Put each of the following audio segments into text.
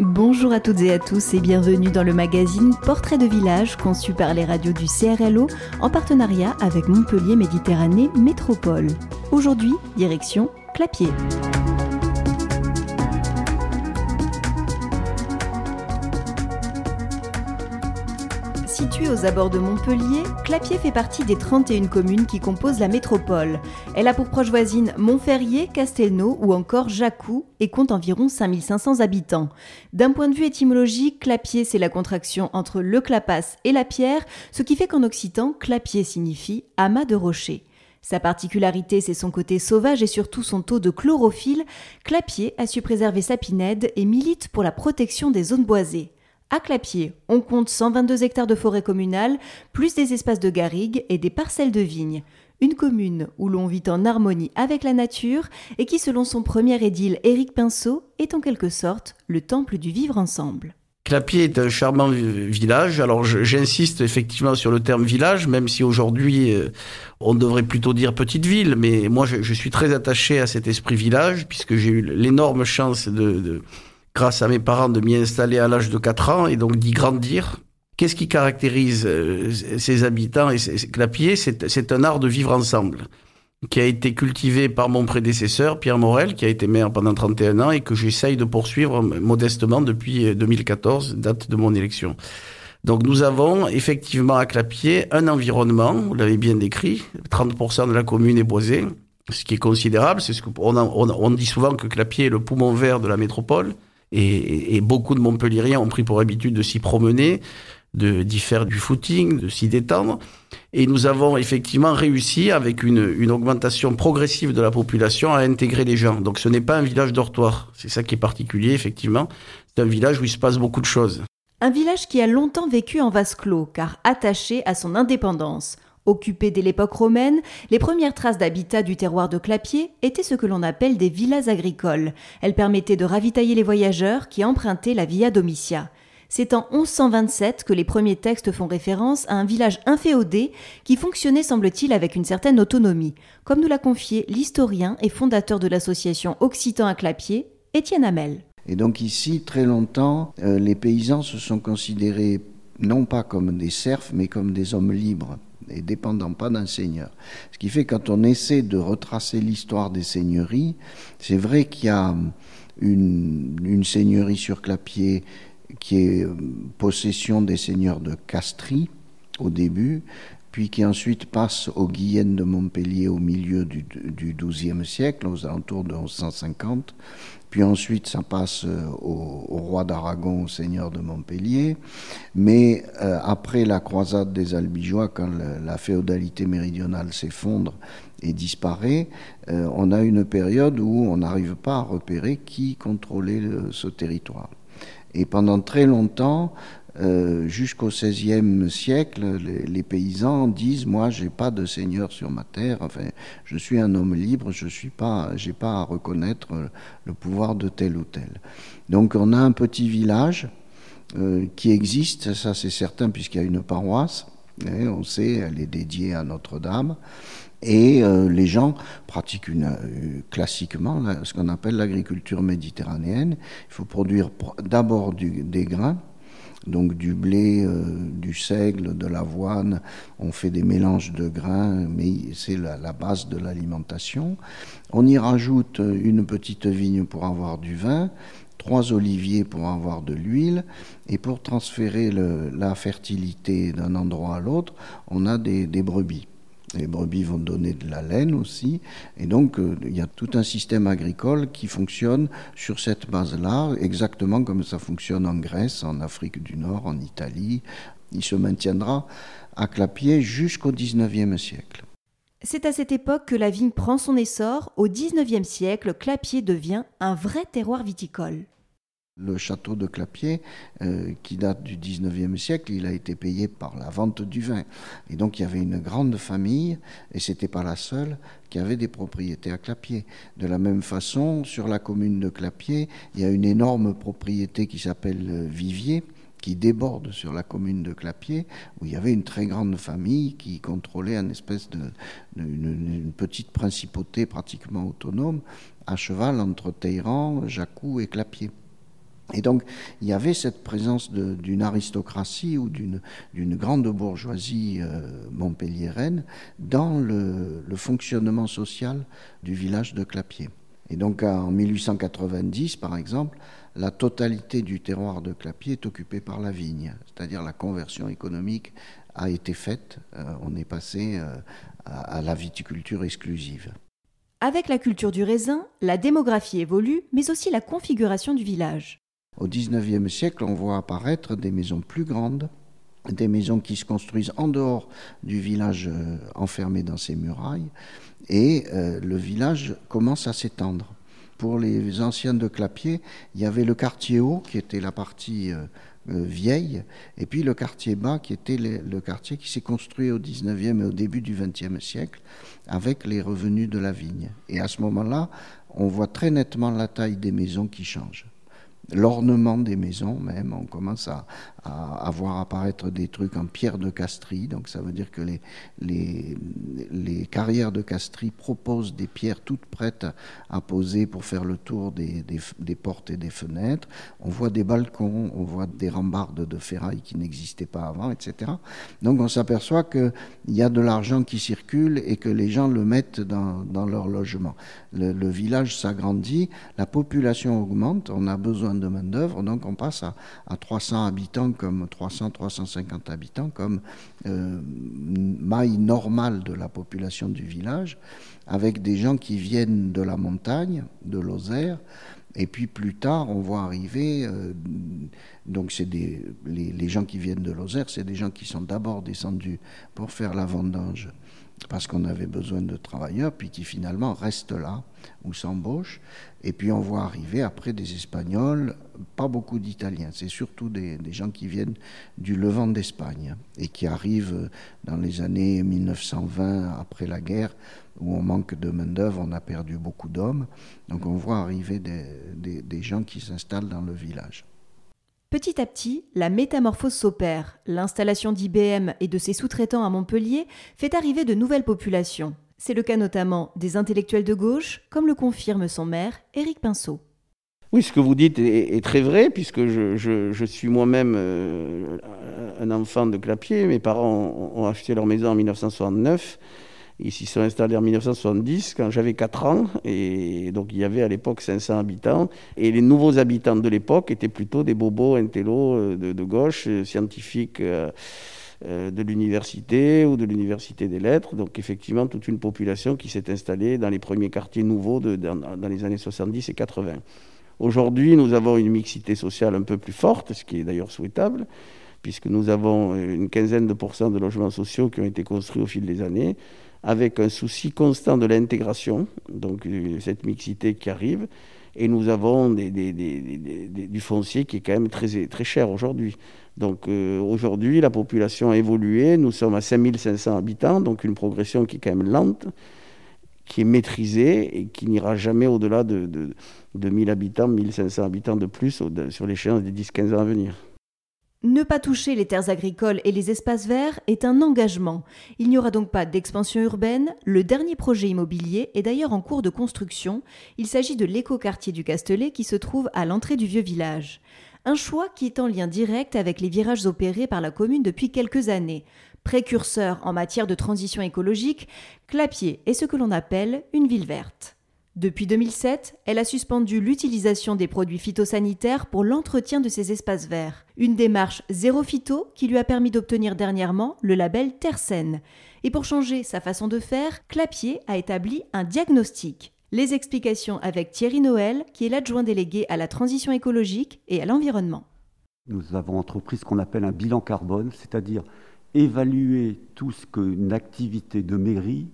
Bonjour à toutes et à tous et bienvenue dans le magazine Portrait de village conçu par les radios du CRLO en partenariat avec Montpellier Méditerranée Métropole. Aujourd'hui, direction Clapier. Située aux abords de Montpellier, Clapier fait partie des 31 communes qui composent la métropole. Elle a pour proche voisine Montferrier, Castelnau ou encore Jacou et compte environ 5500 habitants. D'un point de vue étymologique, Clapier c'est la contraction entre le clapas et la pierre, ce qui fait qu'en occitan, Clapier signifie amas de rocher. Sa particularité, c'est son côté sauvage et surtout son taux de chlorophylle. Clapier a su préserver sa pinède et milite pour la protection des zones boisées. À Clapier, on compte 122 hectares de forêt communale, plus des espaces de garrigues et des parcelles de vignes. Une commune où l'on vit en harmonie avec la nature et qui, selon son premier édile Éric Pinceau, est en quelque sorte le temple du vivre ensemble. Clapier est un charmant village. Alors j'insiste effectivement sur le terme village, même si aujourd'hui euh, on devrait plutôt dire petite ville. Mais moi je, suis très attaché à cet esprit village puisque j'ai eu l'énorme chance de grâce à mes parents, de m'y installer à l'âge de 4 ans et donc d'y grandir. Qu'est-ce qui caractérise euh, ces habitants et ces Clapier? C'est un art de vivre ensemble qui a été cultivé par mon prédécesseur, Pierre Morel, qui a été maire pendant 31 ans et que j'essaye de poursuivre modestement depuis 2014, date de mon élection. Donc nous avons effectivement à Clapier un environnement, vous l'avez bien décrit, 30% de la commune est boisée, ce qui est considérable, c'est ce qu'on on, on, dit souvent que Clapier est le poumon vert de la métropole. Et, beaucoup de Montpellieriens ont pris pour habitude de s'y promener, de d'y faire du footing, de s'y détendre. Et nous avons effectivement réussi, avec une, une, augmentation progressive de la population, à intégrer les gens. Donc ce n'est pas un village dortoir. C'est ça qui est particulier, effectivement. C'est un village où il se passe beaucoup de choses. Un village qui a longtemps vécu en vase clos, car attaché à son indépendance. Occupées dès l'époque romaine, les premières traces d'habitat du terroir de Clapier étaient ce que l'on appelle des villas agricoles. Elles permettaient de ravitailler les voyageurs qui empruntaient la Via Domitia. C'est en 1127 que les premiers textes font référence à un village inféodé qui fonctionnait, semble-t-il, avec une certaine autonomie, comme nous l'a confié l'historien et fondateur de l'association Occitan à Clapier, Étienne Hamel. Et donc ici, très longtemps, euh, les paysans se sont considérés non pas comme des serfs, mais comme des hommes libres et dépendant pas d'un seigneur. Ce qui fait quand on essaie de retracer l'histoire des seigneuries, c'est vrai qu'il y a une, une, seigneurie sur Clapier qui est possession des seigneurs de Castries au début, puis qui ensuite passe aux Guyennes de Montpellier au milieu du, XIIe siècle, aux alentours de 1150. Puis ensuite, ça passe euh, au, roi d'Aragon, au seigneur de Montpellier. Mais euh, après la croisade des Albigeois, quand la féodalité méridionale s'effondre et disparaît, euh, on a une période où on n'arrive pas à repérer qui contrôlait ce territoire. Et pendant très longtemps, euh, jusqu'au XVIe siècle, les, paysans disent moi, j'ai pas de seigneur sur ma terre. Enfin, je suis un homme libre. Je suis pas, j'ai pas à reconnaître le pouvoir de tel ou tel. Donc, on a un petit village euh, qui existe, ça c'est certain, puisqu'il y a une paroisse. Et on sait, elle est dédiée à Notre-Dame. Et euh, les gens pratiquent classiquement ce qu'on appelle l'agriculture méditerranéenne. Il faut produire d'abord des grains donc du blé, euh, du seigle, de l'avoine. On fait des mélanges de grains, mais c'est la, base de l'alimentation. On y rajoute une petite vigne pour avoir du vin, trois oliviers pour avoir de l'huile, et pour transférer la fertilité d'un endroit à l'autre, on a des brebis. Les brebis vont donner de la laine aussi. Et donc, euh, il y a tout un système agricole qui fonctionne sur cette base-là, exactement comme ça fonctionne en Grèce, en Afrique du Nord, en Italie. Il se maintiendra à Clapier jusqu'au XIXe siècle. C'est à cette époque que la vigne prend son essor. Au XIXe siècle, Clapier devient un vrai terroir viticole. Le château de Clapier, euh, qui date du 19e siècle, il a été payé par la vente du vin. Et donc il y avait une grande famille, et c'était pas la seule, qui avait des propriétés à Clapier. De la même façon, sur la commune de Clapier, il y a une énorme propriété qui s'appelle euh, Vivier, qui déborde sur la commune de Clapier, où il y avait une très grande famille qui contrôlait une espèce de, petite principauté pratiquement autonome, à cheval entre Téhéran, Jacou et Clapier. Et donc, il y avait cette présence d'une aristocratie ou d'une grande bourgeoisie euh, montpelliéraine dans le, fonctionnement social du village de Clapier. Et donc, en 1890, par exemple, la totalité du terroir de Clapier est occupée par la vigne, c'est-à-dire la conversion économique a été faite. Euh, on est passé euh, à la viticulture exclusive. Avec la culture du raisin, la démographie évolue, mais aussi la configuration du village. Au XIXe siècle, on voit apparaître des maisons plus grandes, des maisons qui se construisent en dehors du village euh, enfermé dans ses murailles, et euh, le village commence à s'étendre. Pour les anciens de Clapier, il y avait le quartier haut, qui était la partie euh, vieille, et puis le quartier bas, qui était le, quartier qui s'est construit au XIXe et au début du XXe siècle, avec les revenus de la vigne. Et à ce moment-là, on voit très nettement la taille des maisons qui change l'ornement des maisons même. On commence à, à, voir apparaître des trucs en pierre de Castries. Donc ça veut dire que les, les, les, carrières de Castries proposent des pierres toutes prêtes à poser pour faire le tour des, des, des, portes et des fenêtres. On voit des balcons, on voit des rambardes de ferraille qui n'existaient pas avant, etc. Donc on s'aperçoit qu'il y a de l'argent qui circule et que les gens le mettent dans, dans leur logement. Le, le village s'agrandit, la population augmente, on a besoin de main-d'œuvre, donc on passe à, à 300 habitants comme 300-350 habitants, comme euh, maille normale de la population du village, avec des gens qui viennent de la montagne, de Lozère, et puis plus tard, on voit arriver, euh, donc c'est les, les, gens qui viennent de Lozère, c'est des gens qui sont d'abord descendus pour faire la vendange parce qu'on avait besoin de travailleurs, puis qui finalement restent là ou s'embauchent. Et puis on voit arriver après des Espagnols, pas beaucoup d'Italiens, c'est surtout des, gens qui viennent du Levant d'Espagne et qui arrivent dans les années 1920 après la guerre où on manque de main-d'œuvre, on a perdu beaucoup d'hommes. Donc on voit arriver des, des, des gens qui s'installent dans le village. Petit à petit, la métamorphose s'opère. L'installation d'IBM et de ses sous-traitants à Montpellier fait arriver de nouvelles populations. C'est le cas notamment des intellectuels de gauche, comme le confirme son maire, Éric Pinceau. Oui, ce que vous dites est, très vrai, puisque je, suis moi-même euh, un enfant de Clapier. Mes parents ont acheté leur maison en 1969. Ils s'y sont installés en 1970, quand j'avais 4 ans, et donc il y avait à l'époque 500 habitants. Et les nouveaux habitants de l'époque étaient plutôt des bobos intellos euh, de, gauche, euh, scientifiques de l'université ou de l'université des lettres. Donc effectivement, toute une population qui s'est installée dans les premiers quartiers nouveaux dans les années 70 et 80. Aujourd'hui, nous avons une mixité sociale un peu plus forte, ce qui est d'ailleurs souhaitable, puisque nous avons une quinzaine de pourcents de logements sociaux qui ont été construits au fil des années avec un souci constant de l'intégration, donc euh, cette mixité qui arrive, et nous avons du foncier qui est quand même très, très cher aujourd'hui. Donc euh, aujourd'hui, la population a évolué, nous sommes à 5500 habitants, donc une progression qui est quand même lente, qui est maîtrisée et qui n'ira jamais au-delà de, de, de 1000 habitants, 1500 habitants de plus sur l'échéance des 10-15 ans à venir. Ne pas toucher les terres agricoles et les espaces verts est un engagement. Il n'y aura donc pas d'expansion urbaine. Le dernier projet immobilier est d'ailleurs en cours de construction. Il s'agit de l'écoquartier du Castellet qui se trouve à l'entrée du vieux village. Un choix qui est en lien direct avec les virages opérés par la commune depuis quelques années. Précurseur en matière de transition écologique, Clapier est ce que l'on appelle une ville verte. Depuis 2007, elle a suspendu l'utilisation des produits phytosanitaires pour l'entretien de ses espaces verts. Une démarche zéro phyto qui lui a permis d'obtenir dernièrement le label Terre Saine. Et pour changer sa façon de faire, Clapier a établi un diagnostic. Les explications avec Thierry Noël, qui est l'adjoint délégué à la transition écologique et à l'environnement. Nous avons entrepris ce qu'on appelle un bilan carbone, c'est-à-dire évaluer tout ce qu'une activité de mairie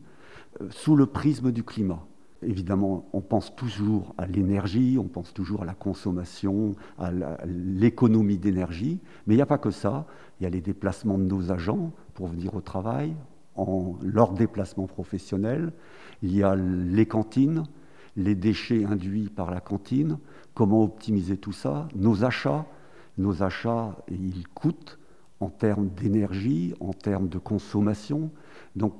euh, sous le prisme du climat. Évidemment, on pense toujours à l'énergie, on pense toujours à la consommation, à l'économie d'énergie, mais il n'y a pas que ça. Il y a les déplacements de nos agents pour venir au travail, en leur déplacement professionnel. Il y a les cantines, les déchets induits par la cantine. Comment optimiser tout ça? Nos achats, nos achats, ils coûtent en termes d'énergie, en termes de consommation. Donc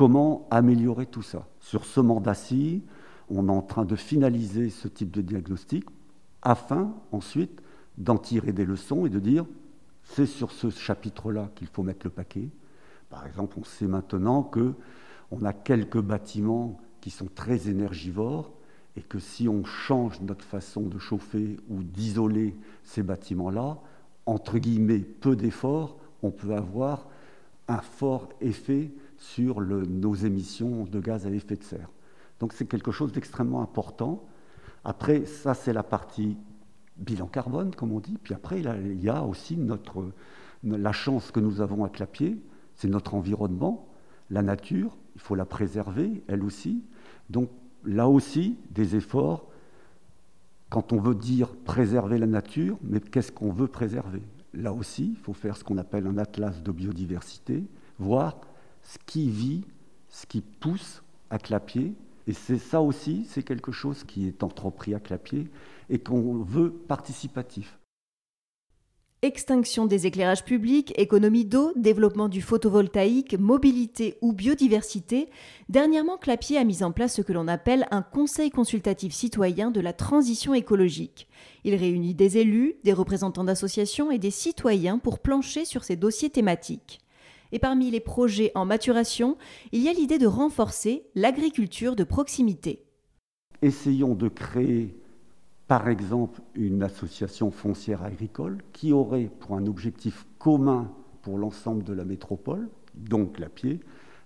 Comment améliorer tout ça? Sur ce mandat-ci, on est en train de finaliser ce type de diagnostic afin ensuite d'en tirer des leçons et de dire c'est sur ce chapitre-là qu'il faut mettre le paquet. Par exemple, on sait maintenant que on a quelques bâtiments qui sont très énergivores et que si on change notre façon de chauffer ou d'isoler ces bâtiments-là, entre guillemets, peu d'efforts, on peut avoir un fort effet sur nos émissions de gaz à effet de serre. Donc c'est quelque chose d'extrêmement important. Après, ça c'est la partie bilan carbone, comme on dit. Puis après, il y a aussi notre, la chance que nous avons à Clapier, c'est notre environnement, la nature, il faut la préserver, elle aussi. Donc là aussi, des efforts, quand on veut dire préserver la nature, mais qu'est-ce qu'on veut préserver? Là aussi, il faut faire ce qu'on appelle un atlas de biodiversité, voir ce qui vit, ce qui pousse à Clapier. Et c'est ça aussi, c'est quelque chose qui est entrepris à Clapier et qu'on veut participatif. Extinction des éclairages publics, économie d'eau, développement du photovoltaïque, mobilité ou biodiversité, dernièrement Clapier a mis en place ce que l'on appelle un conseil consultatif citoyen de la transition écologique. Il réunit des élus, des représentants d'associations et des citoyens pour plancher sur ces dossiers thématiques. Et parmi les projets en maturation, il y a l'idée de renforcer l'agriculture de proximité. Essayons de créer par exemple une association foncière agricole qui aurait pour un objectif commun pour l'ensemble de la métropole, donc la Pied,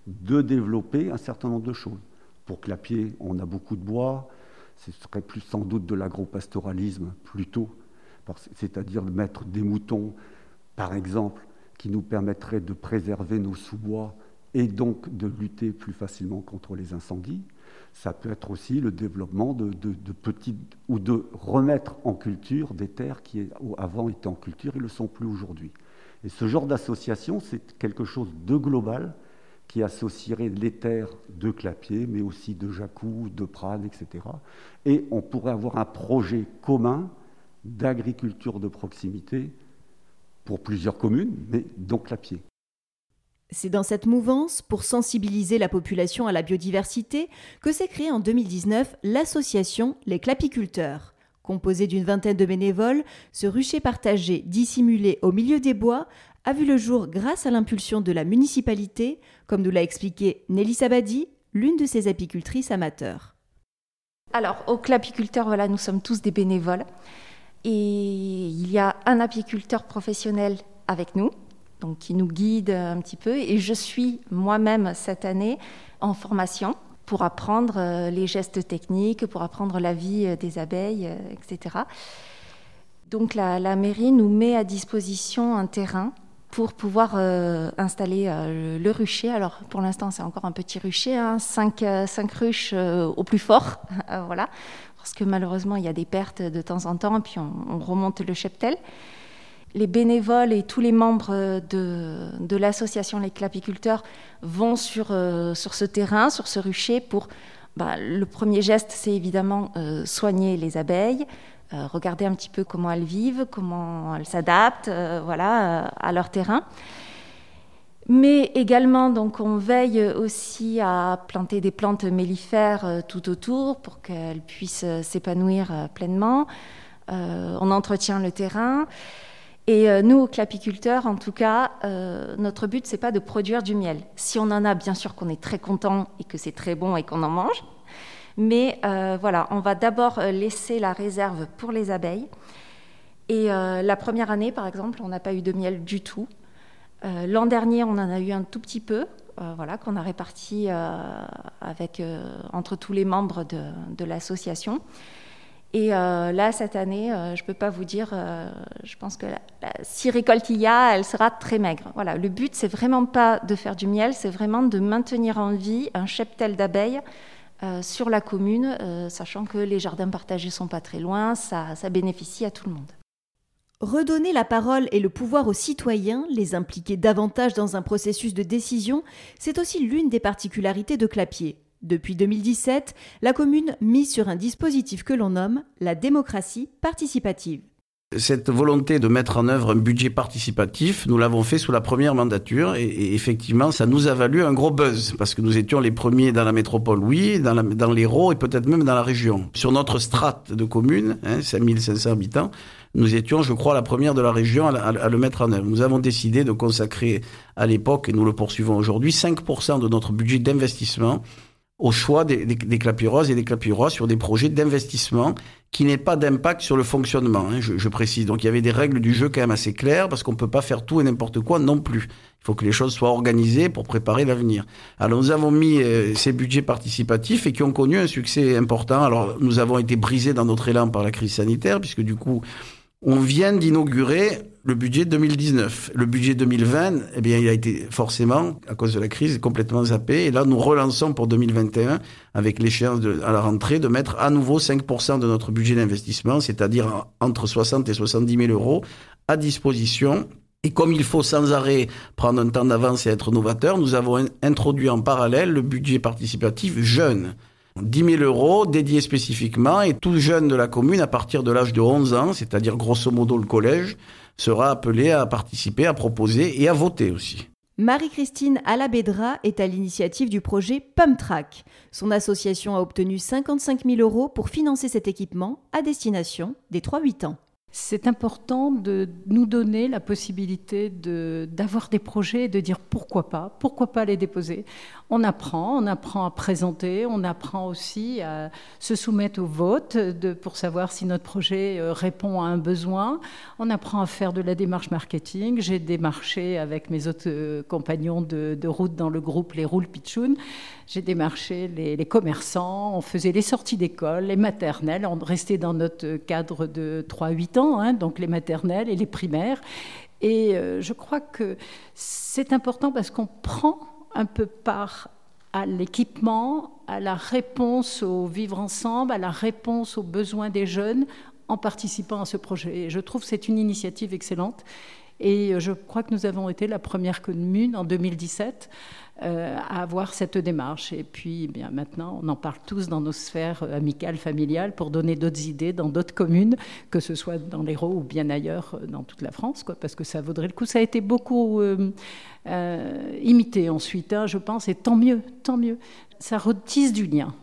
de développer un certain nombre de choses. Pour Clapier, on a beaucoup de bois, ce serait plus sans doute de l'agropastoralisme plutôt, c'est-à-dire de mettre des moutons, par exemple, qui nous permettraient de préserver nos sous-bois et donc de lutter plus facilement contre les incendies. Ça peut être aussi le développement de, petites ou de remettre en culture des terres qui avant étaient en culture et ne le sont plus aujourd'hui. Et ce genre d'association, c'est quelque chose de global qui associerait les terres de Clapier, mais aussi de Jacou, de Prades, etc. Et on pourrait avoir un projet commun d'agriculture de proximité pour plusieurs communes, mais dont Clapier. C'est dans cette mouvance, pour sensibiliser la population à la biodiversité, que s'est créée en 2019 l'association Les Clapiculteurs. Composée d'une vingtaine de bénévoles, ce rucher partagé, dissimulé au milieu des bois, a vu le jour grâce à l'impulsion de la municipalité, comme nous l'a expliqué Nelly Sabadi, l'une de ses apicultrices amateurs. Alors, aux clapiculteurs, voilà, nous sommes tous des bénévoles. Et il y a un apiculteur professionnel avec nous, donc qui nous guide un petit peu. Et je suis moi-même cette année en formation pour apprendre euh, les gestes techniques, pour apprendre la vie euh, des abeilles, euh, etc. Donc la, mairie nous met à disposition un terrain pour pouvoir installer le rucher. Alors pour l'instant c'est encore un petit rucher, hein, cinq, ruches au plus fort, voilà, parce que malheureusement il y a des pertes de temps en temps, puis on remonte le cheptel les bénévoles et tous les membres de, l'association Les Clapiculteurs vont sur, euh, sur ce terrain, sur ce rucher, pour... Bah, le premier geste, c'est évidemment euh, soigner les abeilles, euh, regarder un petit peu comment elles vivent, comment elles s'adaptent voilà, à leur terrain. Mais également, donc, on veille aussi à planter des plantes mellifères tout autour pour qu'elles puissent s'épanouir pleinement. on entretient le terrain. Et euh, nous, clapiculteurs, en tout cas, euh, notre but, c'est pas de produire du miel. Si on en a, bien sûr qu'on est très content et que c'est très bon et qu'on en mange. Mais euh, voilà, on va d'abord laisser la réserve pour les abeilles. Et la première année, par exemple, on n'a pas eu de miel du tout. L'an dernier, on en a eu un tout petit peu, voilà, qu'on a réparti avec, entre tous les membres de l'association. Et euh, là, cette année, euh, je ne peux pas vous dire, euh, je pense que si récolte il y a, elle sera très maigre. Voilà, le but, c'est vraiment pas de faire du miel, c'est vraiment de maintenir en vie un cheptel d'abeilles sur la commune, sachant que les jardins partagés sont pas très loin, ça, ça bénéficie à tout le monde. Redonner la parole et le pouvoir aux citoyens, les impliquer davantage dans un processus de décision, c'est aussi l'une des particularités de Clapier. Depuis 2017, la commune mise sur un dispositif que l'on nomme la démocratie participative. Cette volonté de mettre en œuvre un budget participatif, nous l'avons fait sous la première mandature et, effectivement, ça nous a valu un gros buzz parce que nous étions les premiers dans la métropole, oui, dans, l'Hérault et peut-être même dans la région. Sur notre strate de communes, hein, 5500 habitants, nous étions, je crois, la première de la région à, le mettre en œuvre. Nous avons décidé de consacrer à l'époque, et nous le poursuivons aujourd'hui, 5% de notre budget d'investissement au choix des, des, et des clapirois sur des projets d'investissement qui n'aient pas d'impact sur le fonctionnement, hein, je, je, précise. Donc il y avait des règles du jeu quand même assez claires, parce qu'on ne peut pas faire tout et n'importe quoi non plus. Il faut que les choses soient organisées pour préparer l'avenir. Alors nous avons mis euh, ces budgets participatifs et qui ont connu un succès important. Alors nous avons été brisés dans notre élan par la crise sanitaire, puisque du coup on vient d'inaugurer le budget 2019. Le budget 2020, eh bien, il a été forcément, à cause de la crise, complètement zappé. Et là, nous relançons pour 2021, avec l'échéance à la rentrée, de mettre à nouveau 5% de notre budget d'investissement, c'est-à-dire entre 60 et 70 000 euros, à disposition et comme il faut sans arrêt prendre un temps d'avance et être novateur, nous avons introduit en parallèle le budget participatif jeune. 10 000 euros dédiés spécifiquement et tout jeune de la commune à partir de l'âge de 11 ans, c'est-à-dire grosso modo le collège, sera appelé à participer, à proposer et à voter aussi. Marie-Christine Alabedra est à l'initiative du projet PUMTRAC. Son association a obtenu 55 000 euros pour financer cet équipement à destination des 3-8 ans c'est important de nous donner la possibilité d'avoir des projets et de dire pourquoi pas, pourquoi pas les déposer. On apprend, on apprend à présenter, on apprend aussi à se soumettre au vote pour savoir si notre projet euh, répond à un besoin. On apprend à faire de la démarche marketing. J'ai démarché avec mes autres euh, compagnons de, route dans le groupe Les Roules Pichoun. J'ai démarché les, commerçants, on faisait les sorties d'école, les maternelles, on restait dans notre cadre de 3-8 ans, hein, donc les maternelles et les primaires. Et euh, je crois que c'est important parce qu'on prend un peu part à l'équipement, à la réponse au vivre ensemble, à la réponse aux besoins des jeunes en participant à ce projet. Et je trouve que c'est une initiative excellente. Et je crois que nous avons été la première commune en 2017 euh, à avoir cette démarche. Et puis, eh bien maintenant, on en parle tous dans nos sphères euh, amicales, familiales, pour donner d'autres idées dans d'autres communes, que ce soit dans l'Hérault ou bien ailleurs euh, dans toute la France, quoi, parce que ça vaudrait le coup. Ça a été beaucoup imité ensuite, hein, je pense, et tant mieux, tant mieux. Ça retisse du lien.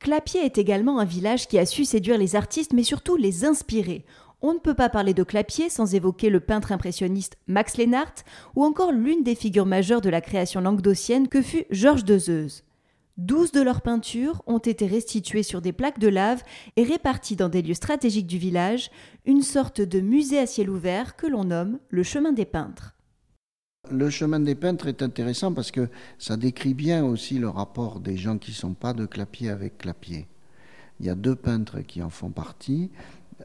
Clapier est également un village qui a su séduire les artistes, mais surtout les inspirer. On ne peut pas parler de Clapier sans évoquer le peintre impressionniste Max Lennart ou encore l'une des figures majeures de la création languedocienne que fut Georges Dezeuse. Douze de leurs peintures ont été restituées sur des plaques de lave et réparties dans des lieux stratégiques du village, une sorte de musée à ciel ouvert que l'on nomme le chemin des peintres. Le chemin des peintres est intéressant parce que ça décrit bien aussi le rapport des gens qui ne sont pas de Clapier avec Clapier. Il y a deux peintres qui en font partie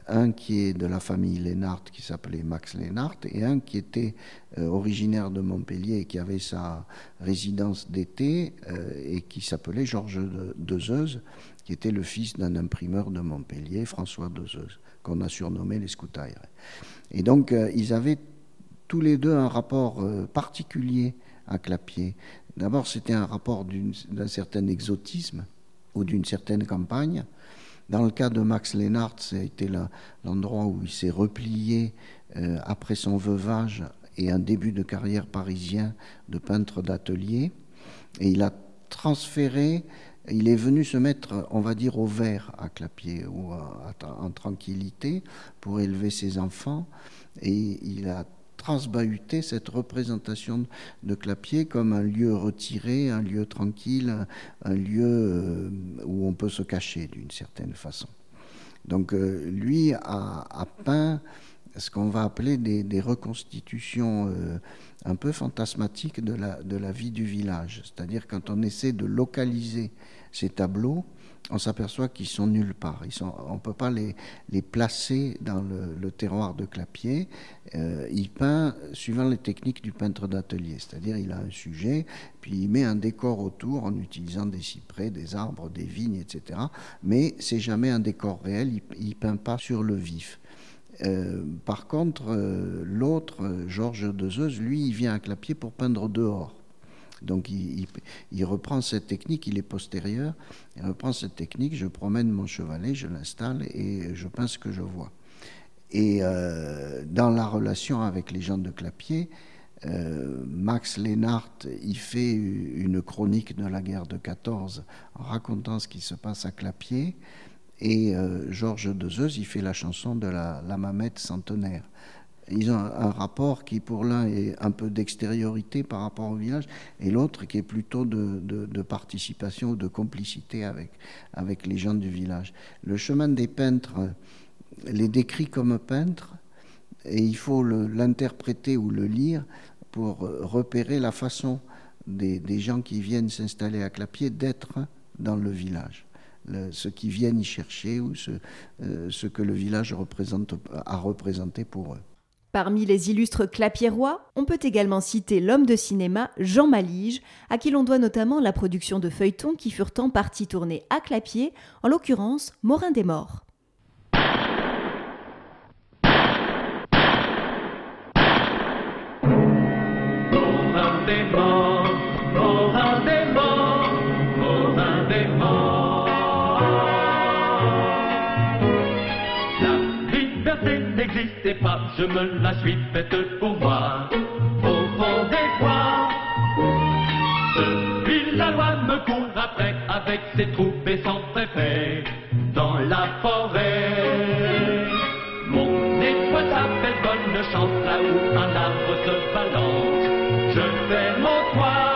un qui est de la famille Lénart, qui s'appelait Max Lénart, et un qui était euh, originaire de Montpellier et qui avait sa résidence d'été euh, et qui s'appelait Georges Dezeuse, qui était le fils d'un imprimeur de Montpellier, François Dezeuse, qu'on a surnommé les Scoutailles. Et donc, euh, ils avaient tous les deux un rapport particulier à Clapier. D'abord, c'était un rapport d'un certain exotisme ou d'une certaine campagne. Dans le cas de Max Lennart, ça a été l'endroit où il s'est replié euh, après son veuvage et un début de carrière parisien de peintre d'atelier. Et il a transféré, il est venu se mettre, on va dire, au vert à Clapier, ou en tranquillité, pour élever ses enfants. Et il a transbahuter cette représentation de Clapier comme un lieu retiré, un lieu tranquille, un lieu euh, où on peut se cacher d'une certaine façon. Donc euh, lui a, peint ce qu'on va appeler des, reconstitutions euh, un peu fantasmatiques de la, de la vie du village. C'est-à-dire quand on essaie de localiser ces tableaux, on s'aperçoit qu'ils sont nulle part. On ne peut pas les, les, placer dans le, terroir de Clapier. Euh, il peint suivant les techniques du peintre d'atelier, c'est-à-dire il a un sujet, puis il met un décor autour en utilisant des cyprès, des arbres, des vignes, etc. Mais c'est jamais un décor réel, il ne peint pas sur le vif. Euh, par contre, euh, l'autre, Georges Dezeuse, lui, il vient à Clapier pour peindre dehors. Donc il, reprend cette technique, il est postérieur, il reprend cette technique, je promène mon chevalet, je l'installe et je peins ce que je vois. Et euh, dans la relation avec les gens de Clapier, euh, Max Lénart y fait une chronique de la guerre de 14 en racontant ce qui se passe à Clapier. Et euh, Georges Dezeuse y fait la chanson de la, la mamette centenaire. Ils ont un rapport qui, pour l'un, est un peu d'extériorité par rapport au village, et l'autre qui est plutôt de, de, de, participation ou de complicité avec, avec les gens du village. Le chemin des peintres les décrit comme peintres, et il faut l'interpréter ou le lire pour repérer la façon des, gens qui viennent s'installer à Clapier d'être dans le village. Le, ceux qui viennent y chercher ou ce, euh, ce que le village représente, a représenté pour eux. Parmi les illustres clapiérois, on peut également citer l'homme de cinéma Jean Malige, à qui l'on doit notamment la production de feuilletons qui furent en partie tournés à Clapier, en l'occurrence Morin des Morts. N'existait pas, je me la suis faite pour moi. Au fond des bois, depuis la me court après avec ses troupes et son préfet dans la forêt. Mon étoile s'appelle bonne chance là où un arbre se balance. Je fais mon toit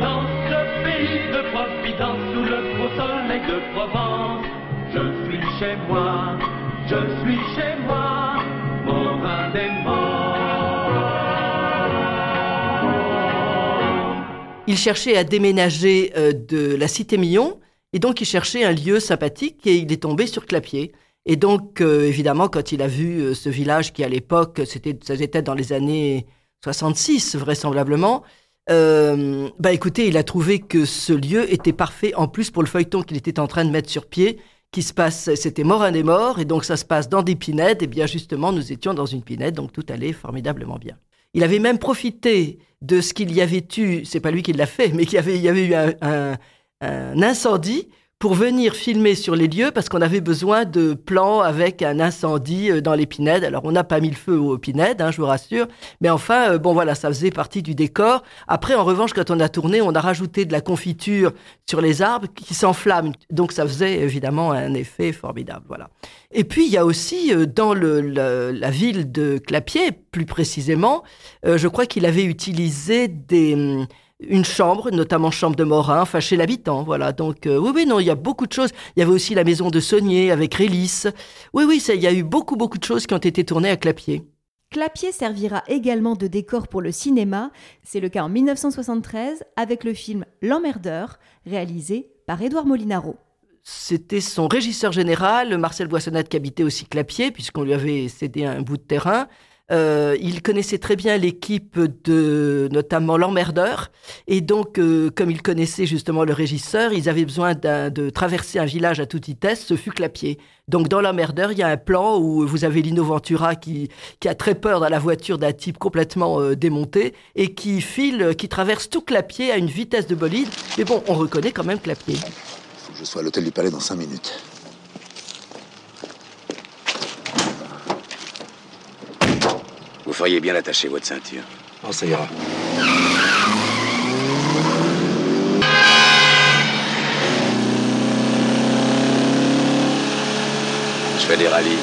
dans ce pays de Providence sous le beau soleil de Provence. Je suis chez moi. Je suis chez moi, Morin des Il cherchait à déménager euh, de la cité Millon, et donc il cherchait un lieu sympathique, et il est tombé sur Clapier. Et donc, euh, évidemment, quand il a vu euh, ce village qui, à l'époque, c'était, ça était dans les années 66, vraisemblablement, bah écoutez, il a trouvé que ce lieu était parfait, en plus pour le feuilleton qu'il était en train de mettre sur pied, qui se passe, c'était Morin des morts, et donc ça se passe dans des pinettes, et bien justement, nous étions dans une pinette, donc tout allait formidablement bien. Il avait même profité de ce qu'il y avait eu, c'est pas lui qui l'a fait, mais qu'il y avait, il y avait eu un, un, un incendie pour venir filmer sur les lieux parce qu'on avait besoin de plans avec un incendie euh, dans les pinèdes. Alors on n'a pas mis le feu aux pinèdes, hein, je vous rassure, mais enfin euh, bon voilà, ça faisait partie du décor. Après en revanche quand on a tourné, on a rajouté de la confiture sur les arbres qui s'enflamment, donc ça faisait évidemment un effet formidable. Voilà. Et puis il y a aussi euh, dans la ville de Clapier, plus précisément, je crois qu'il avait utilisé des hum, une chambre, notamment chambre de Morin, enfin chez l'habitant, voilà. Donc euh, oui, oui, non, il y a beaucoup de choses. Il y avait aussi la maison de Saunier avec Rélis. Oui, oui, ça, il y a eu beaucoup, beaucoup de choses qui ont été tournées à Clapier. Clapier servira également de décor pour le cinéma. C'est le cas en 1973 avec le film L'emmerdeur, réalisé par Édouard Molinaro. C'était son régisseur général, Marcel Boissonnat, qui habitait aussi Clapier, puisqu'on lui avait cédé un bout de terrain. Euh, il connaissait très bien l'équipe de notamment l'emmerdeur et donc euh, comme il connaissait justement le régisseur, ils avaient besoin de traverser un village à toute vitesse, ce fut Clapier. Donc dans l'emmerdeur, il y a un plan où vous avez Lino Ventura qui, qui a très peur dans la voiture d'un type complètement euh, démonté et qui file, qui traverse tout Clapier à une vitesse de bolide. Mais bon, on reconnaît quand même Clapier. Faut que je sois à l'hôtel du Palais dans cinq minutes. Vous feriez bien d'attacher votre ceinture. Oh, ça ira. Je fais des rallyes.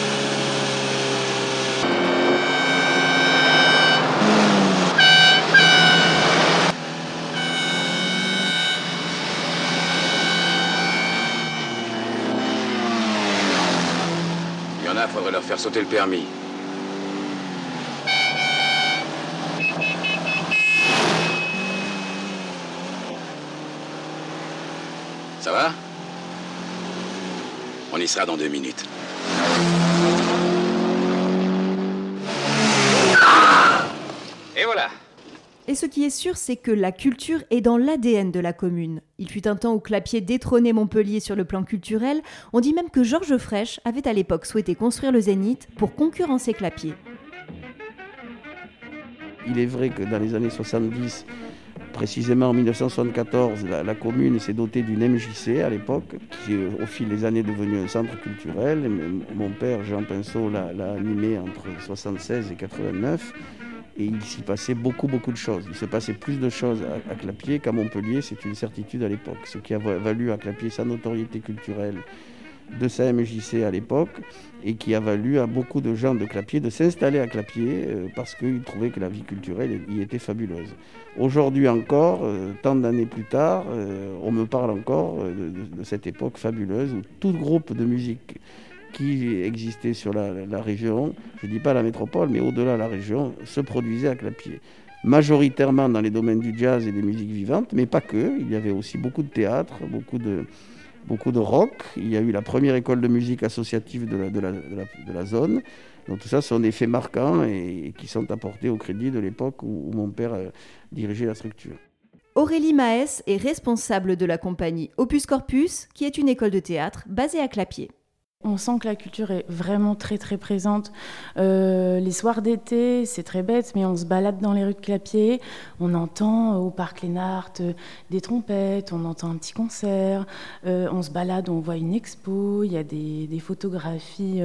Il y en a, faudrait leur faire sauter le permis. Ça va Sera dans deux minutes. Et voilà Et ce qui est sûr, c'est que la culture est dans l'ADN de la commune. Il fut un temps où Clapier détrônait Montpellier sur le plan culturel. On dit même que Georges Frêche avait à l'époque souhaité construire le Zénith pour concurrencer Clapier. Il est vrai que dans les années 70, Précisément en 1974, la, commune s'est dotée d'une MJC à l'époque, qui est au fil des années devenu un centre culturel. Mon père, Jean Pinceau, l'a animé entre 1976 et 89. Et il s'y passait beaucoup, beaucoup de choses. Il se passait plus de choses à, Clapier qu'à Montpellier, c'est une certitude à l'époque. Ce qui a valu à Clapier sa notoriété culturelle de sa MJC à l'époque et qui a valu à beaucoup de gens de Clapier de s'installer à Clapier euh, parce qu'ils trouvaient que la vie culturelle y était fabuleuse. Aujourd'hui encore, euh, tant d'années plus tard, euh, on me parle encore de, cette époque fabuleuse où tout groupe de musique qui existait sur la, région, je ne dis pas la métropole, mais au-delà de la région, se produisait à Clapier. Majoritairement dans les domaines du jazz et des musiques vivantes, mais pas que. Il y avait aussi beaucoup de théâtre, beaucoup de, beaucoup de rock. Il y a eu la première école de musique associative de la, zone. Donc tout ça, sont des faits marquants et, qui sont apportés au crédit de l'époque où, mon père euh, dirigeait la structure. Aurélie Maès est responsable de la compagnie Opus Corpus, qui est une école de théâtre basée à Clapier. On sent que la culture est vraiment très très présente. Euh, les soirs d'été, c'est très bête, mais on se balade dans les rues de Clapier, on entend au parc Lénart euh, des trompettes, on entend un petit concert, euh, on se balade, on voit une expo, il y a des, photographies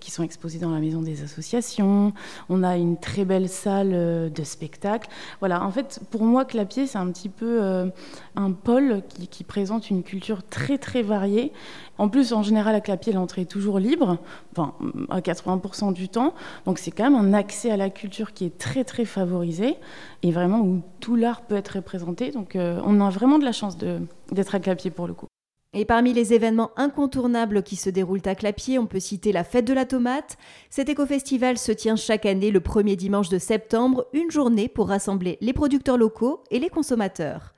qui sont exposées dans la maison des associations, on a une très belle salle de spectacle. Voilà, en fait, pour moi, Clapier, c'est un petit peu un pôle qui, qui présente une culture très très variée. En plus, en général, à Clapier, l'entrée est toujours libre, enfin, à 80% du temps. Donc, c'est quand même un accès à la culture qui est très, très favorisé et vraiment où tout l'art peut être représenté. Donc, euh, on a vraiment de la chance d'être à Clapier pour le coup. Et parmi les événements incontournables qui se déroulent à Clapier, on peut citer la fête de la tomate. Cet éco-festival se tient chaque année le premier dimanche de septembre, une journée pour rassembler les producteurs locaux et les consommateurs.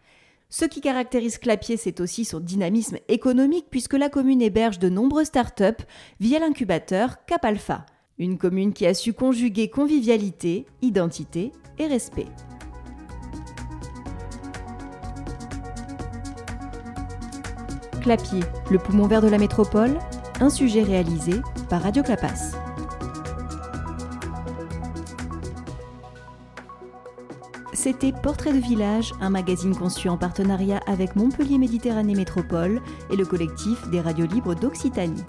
Ce qui caractérise Clapier, c'est aussi son dynamisme économique puisque la commune héberge de nombreuses start-up via l'incubateur Cap Alpha, une commune qui a su conjuguer convivialité, identité et respect. Clapier, le poumon vert de la métropole, un sujet réalisé par Radio Clapas. C'était Portrait de village, un magazine conçu en partenariat avec Montpellier Méditerranée Métropole et le collectif des radios libres d'Occitanie.